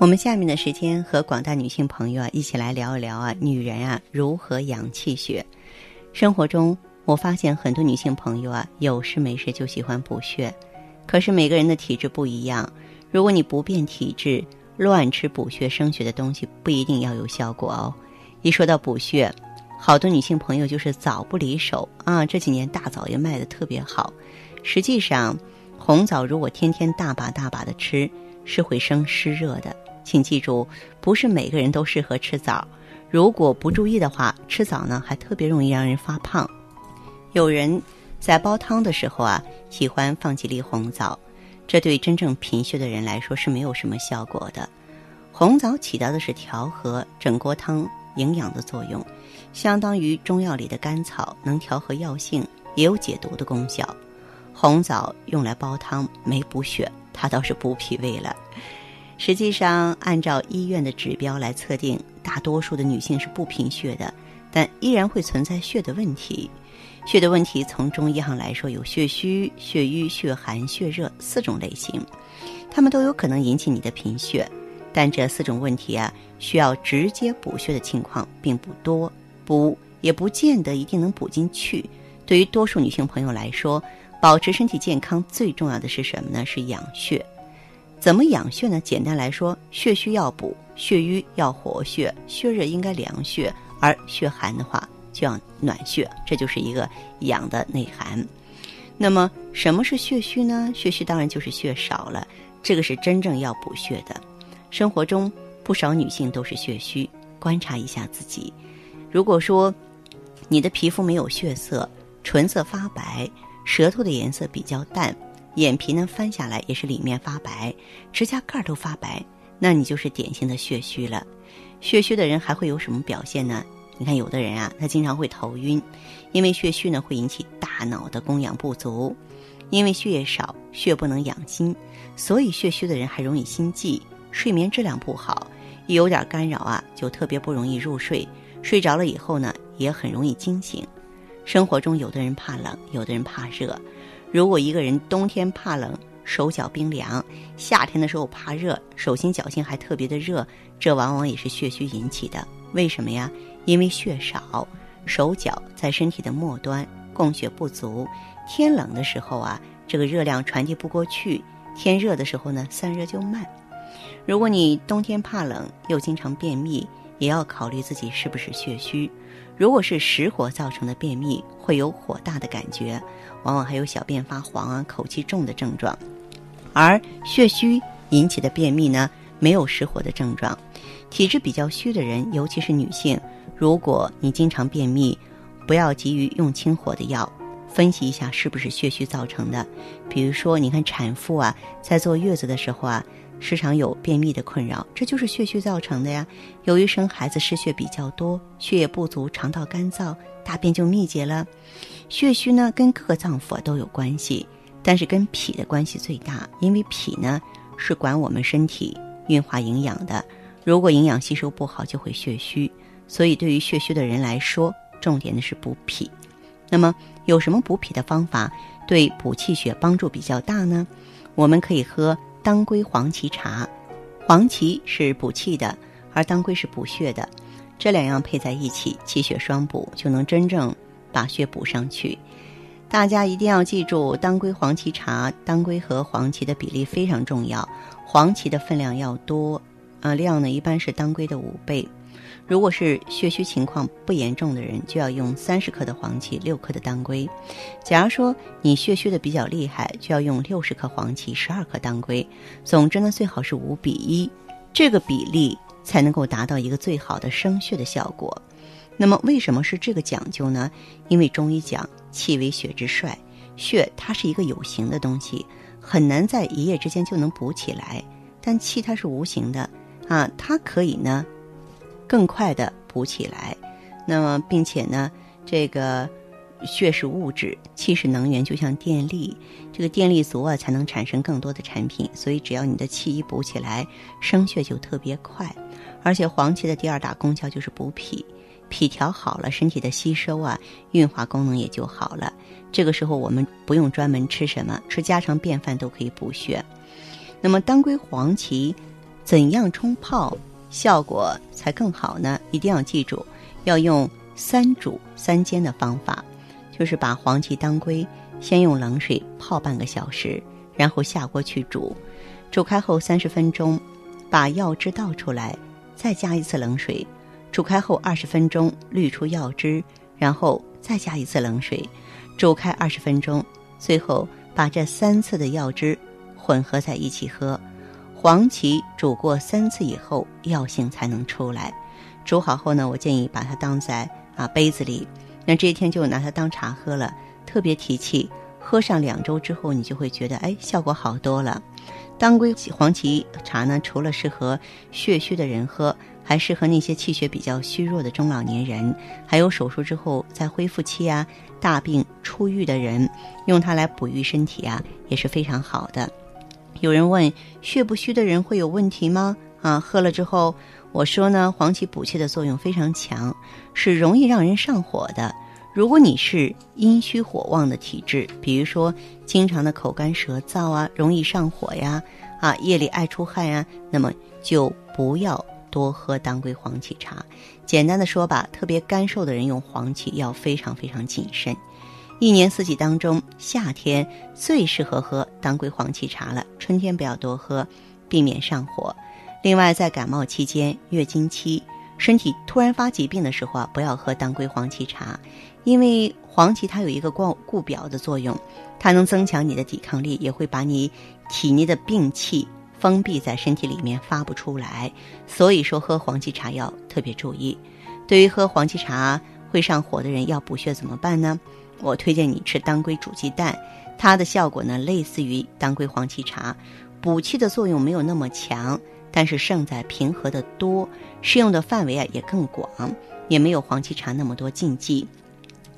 我们下面的时间和广大女性朋友啊一起来聊一聊啊，女人啊如何养气血。生活中，我发现很多女性朋友啊有事没事就喜欢补血。可是每个人的体质不一样，如果你不变体质，乱吃补血生血的东西不一定要有效果哦。一说到补血，好多女性朋友就是枣不离手啊。这几年大枣也卖的特别好。实际上，红枣如果天天大把大把的吃，是会生湿热的。请记住，不是每个人都适合吃枣。如果不注意的话，吃枣呢还特别容易让人发胖。有人。在煲汤的时候啊，喜欢放几粒红枣，这对真正贫血的人来说是没有什么效果的。红枣起到的是调和整锅汤营养的作用，相当于中药里的甘草，能调和药性，也有解毒的功效。红枣用来煲汤没补血，它倒是补脾胃了。实际上，按照医院的指标来测定，大多数的女性是不贫血的，但依然会存在血的问题。血的问题，从中医上来说，有血虚、血瘀、血寒、血热四种类型，它们都有可能引起你的贫血。但这四种问题啊，需要直接补血的情况并不多，补也不见得一定能补进去。对于多数女性朋友来说，保持身体健康最重要的是什么呢？是养血。怎么养血呢？简单来说，血虚要补，血瘀要活血，血热应该凉血，而血寒的话。就要暖血，这就是一个养的内涵。那么，什么是血虚呢？血虚当然就是血少了，这个是真正要补血的。生活中不少女性都是血虚，观察一下自己。如果说你的皮肤没有血色，唇色发白，舌头的颜色比较淡，眼皮呢翻下来也是里面发白，指甲盖都发白，那你就是典型的血虚了。血虚的人还会有什么表现呢？你看，有的人啊，他经常会头晕，因为血虚呢会引起大脑的供氧不足，因为血液少，血不能养心，所以血虚的人还容易心悸，睡眠质量不好，一有点干扰啊，就特别不容易入睡，睡着了以后呢，也很容易惊醒。生活中，有的人怕冷，有的人怕热。如果一个人冬天怕冷，手脚冰凉；夏天的时候怕热，手心脚心还特别的热，这往往也是血虚引起的。为什么呀？因为血少，手脚在身体的末端，供血不足。天冷的时候啊，这个热量传递不过去；天热的时候呢，散热就慢。如果你冬天怕冷，又经常便秘，也要考虑自己是不是血虚。如果是实火造成的便秘，会有火大的感觉，往往还有小便发黄啊、口气重的症状。而血虚引起的便秘呢，没有实火的症状。体质比较虚的人，尤其是女性。如果你经常便秘，不要急于用清火的药，分析一下是不是血虚造成的。比如说，你看产妇啊，在坐月子的时候啊，时常有便秘的困扰，这就是血虚造成的呀。由于生孩子失血比较多，血液不足，肠道干燥，大便就秘结了。血虚呢，跟各个脏腑都有关系，但是跟脾的关系最大，因为脾呢是管我们身体运化营养的，如果营养吸收不好，就会血虚。所以，对于血虚的人来说，重点的是补脾。那么，有什么补脾的方法对补气血帮助比较大呢？我们可以喝当归黄芪茶。黄芪是补气的，而当归是补血的，这两样配在一起，气血双补，就能真正把血补上去。大家一定要记住，当归黄芪茶，当归和黄芪的比例非常重要，黄芪的分量要多，啊，量呢一般是当归的五倍。如果是血虚情况不严重的人，就要用三十克的黄芪，六克的当归。假如说你血虚的比较厉害，就要用六十克黄芪，十二克当归。总之呢，最好是五比一，这个比例才能够达到一个最好的生血的效果。那么为什么是这个讲究呢？因为中医讲气为血之帅，血它是一个有形的东西，很难在一夜之间就能补起来。但气它是无形的。啊，它可以呢更快的补起来。那么，并且呢，这个血是物质，气是能源，就像电力，这个电力足啊，才能产生更多的产品。所以，只要你的气一补起来，生血就特别快。而且，黄芪的第二大功效就是补脾，脾调好了，身体的吸收啊、运化功能也就好了。这个时候，我们不用专门吃什么，吃家常便饭都可以补血。那么，当归黄芪怎样冲泡效果才更好呢？一定要记住。要用三煮三煎的方法，就是把黄芪、当归先用冷水泡半个小时，然后下锅去煮，煮开后三十分钟，把药汁倒出来，再加一次冷水，煮开后二十分钟滤出药汁，然后再加一次冷水，煮开二十分钟，最后把这三次的药汁混合在一起喝。黄芪煮过三次以后，药性才能出来。煮好后呢，我建议把它当在啊杯子里，那这一天就拿它当茶喝了，特别提气。喝上两周之后，你就会觉得哎，效果好多了。当归黄芪茶呢，除了适合血虚的人喝，还适合那些气血比较虚弱的中老年人，还有手术之后在恢复期啊、大病初愈的人，用它来补益身体啊，也是非常好的。有人问，血不虚的人会有问题吗？啊，喝了之后。我说呢，黄芪补气的作用非常强，是容易让人上火的。如果你是阴虚火旺的体质，比如说经常的口干舌燥啊，容易上火呀，啊夜里爱出汗呀，那么就不要多喝当归黄芪茶。简单的说吧，特别干瘦的人用黄芪要非常非常谨慎。一年四季当中，夏天最适合喝当归黄芪茶了，春天不要多喝，避免上火。另外，在感冒期间、月经期、身体突然发疾病的时候啊，不要喝当归黄芪茶，因为黄芪它有一个固固表的作用，它能增强你的抵抗力，也会把你体内的病气封闭在身体里面发不出来。所以说，喝黄芪茶要特别注意。对于喝黄芪茶会上火的人，要补血怎么办呢？我推荐你吃当归煮鸡蛋，它的效果呢类似于当归黄芪茶，补气的作用没有那么强。但是胜在平和的多，适用的范围啊也更广，也没有黄芪茶那么多禁忌。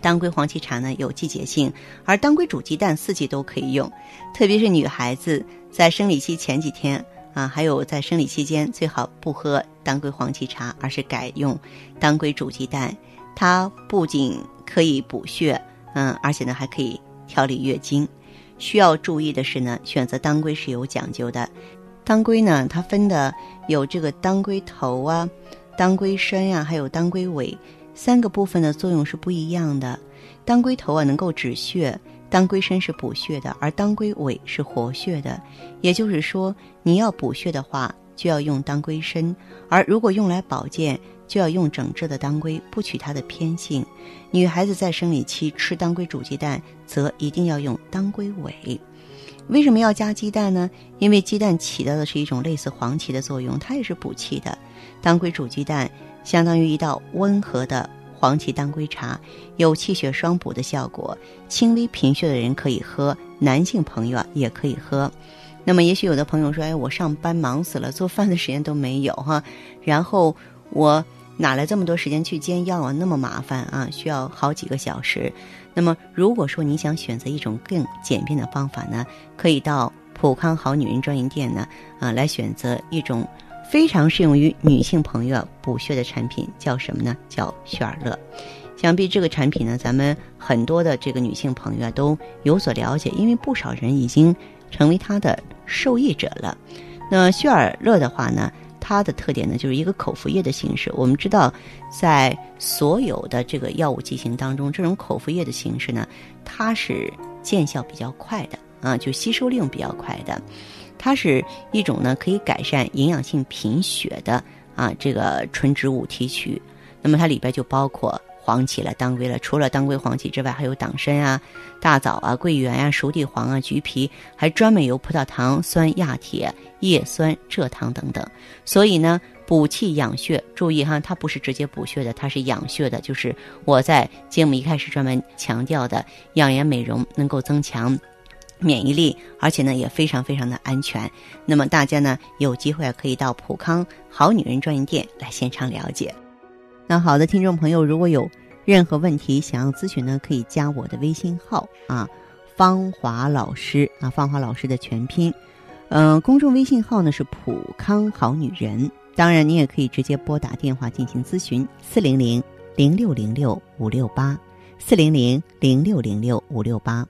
当归黄芪茶呢有季节性，而当归煮鸡蛋四季都可以用。特别是女孩子在生理期前几天啊，还有在生理期间，最好不喝当归黄芪茶，而是改用当归煮鸡蛋。它不仅可以补血，嗯，而且呢还可以调理月经。需要注意的是呢，选择当归是有讲究的。当归呢，它分的有这个当归头啊、当归身呀，还有当归尾三个部分的作用是不一样的。当归头啊能够止血，当归身是补血的，而当归尾是活血的。也就是说，你要补血的话，就要用当归身；而如果用来保健，就要用整只的当归，不取它的偏性。女孩子在生理期吃当归煮鸡蛋，则一定要用当归尾。为什么要加鸡蛋呢？因为鸡蛋起到的是一种类似黄芪的作用，它也是补气的。当归煮鸡蛋相当于一道温和的黄芪当归茶，有气血双补的效果。轻微贫血的人可以喝，男性朋友也可以喝。那么，也许有的朋友说：“哎，我上班忙死了，做饭的时间都没有哈。”然后我。哪来这么多时间去煎药啊？那么麻烦啊，需要好几个小时。那么，如果说你想选择一种更简便的方法呢，可以到普康好女人专营店呢，啊，来选择一种非常适用于女性朋友补血的产品，叫什么呢？叫血尔乐。想必这个产品呢，咱们很多的这个女性朋友啊都有所了解，因为不少人已经成为它的受益者了。那血尔乐的话呢？它的特点呢，就是一个口服液的形式。我们知道，在所有的这个药物剂型当中，这种口服液的形式呢，它是见效比较快的啊，就吸收利用比较快的。它是一种呢，可以改善营养性贫血的啊这个纯植物提取。那么它里边就包括。黄芪了，当归了，除了当归、黄芪之外，还有党参啊、大枣啊、桂圆啊、熟地黄啊、橘皮，还专门有葡萄糖酸、亚铁、叶酸、蔗糖等等。所以呢，补气养血，注意哈，它不是直接补血的，它是养血的，就是我在节目一开始专门强调的养颜美容，能够增强免疫力，而且呢也非常非常的安全。那么大家呢有机会可以到普康好女人专营店来现场了解。那好的，听众朋友，如果有任何问题想要咨询呢，可以加我的微信号啊，芳华老师啊，芳华老师的全拼。嗯，公众微信号呢是普康好女人。当然，你也可以直接拨打电话进行咨询，四零零零六零六五六八，四零零零六零六五六八。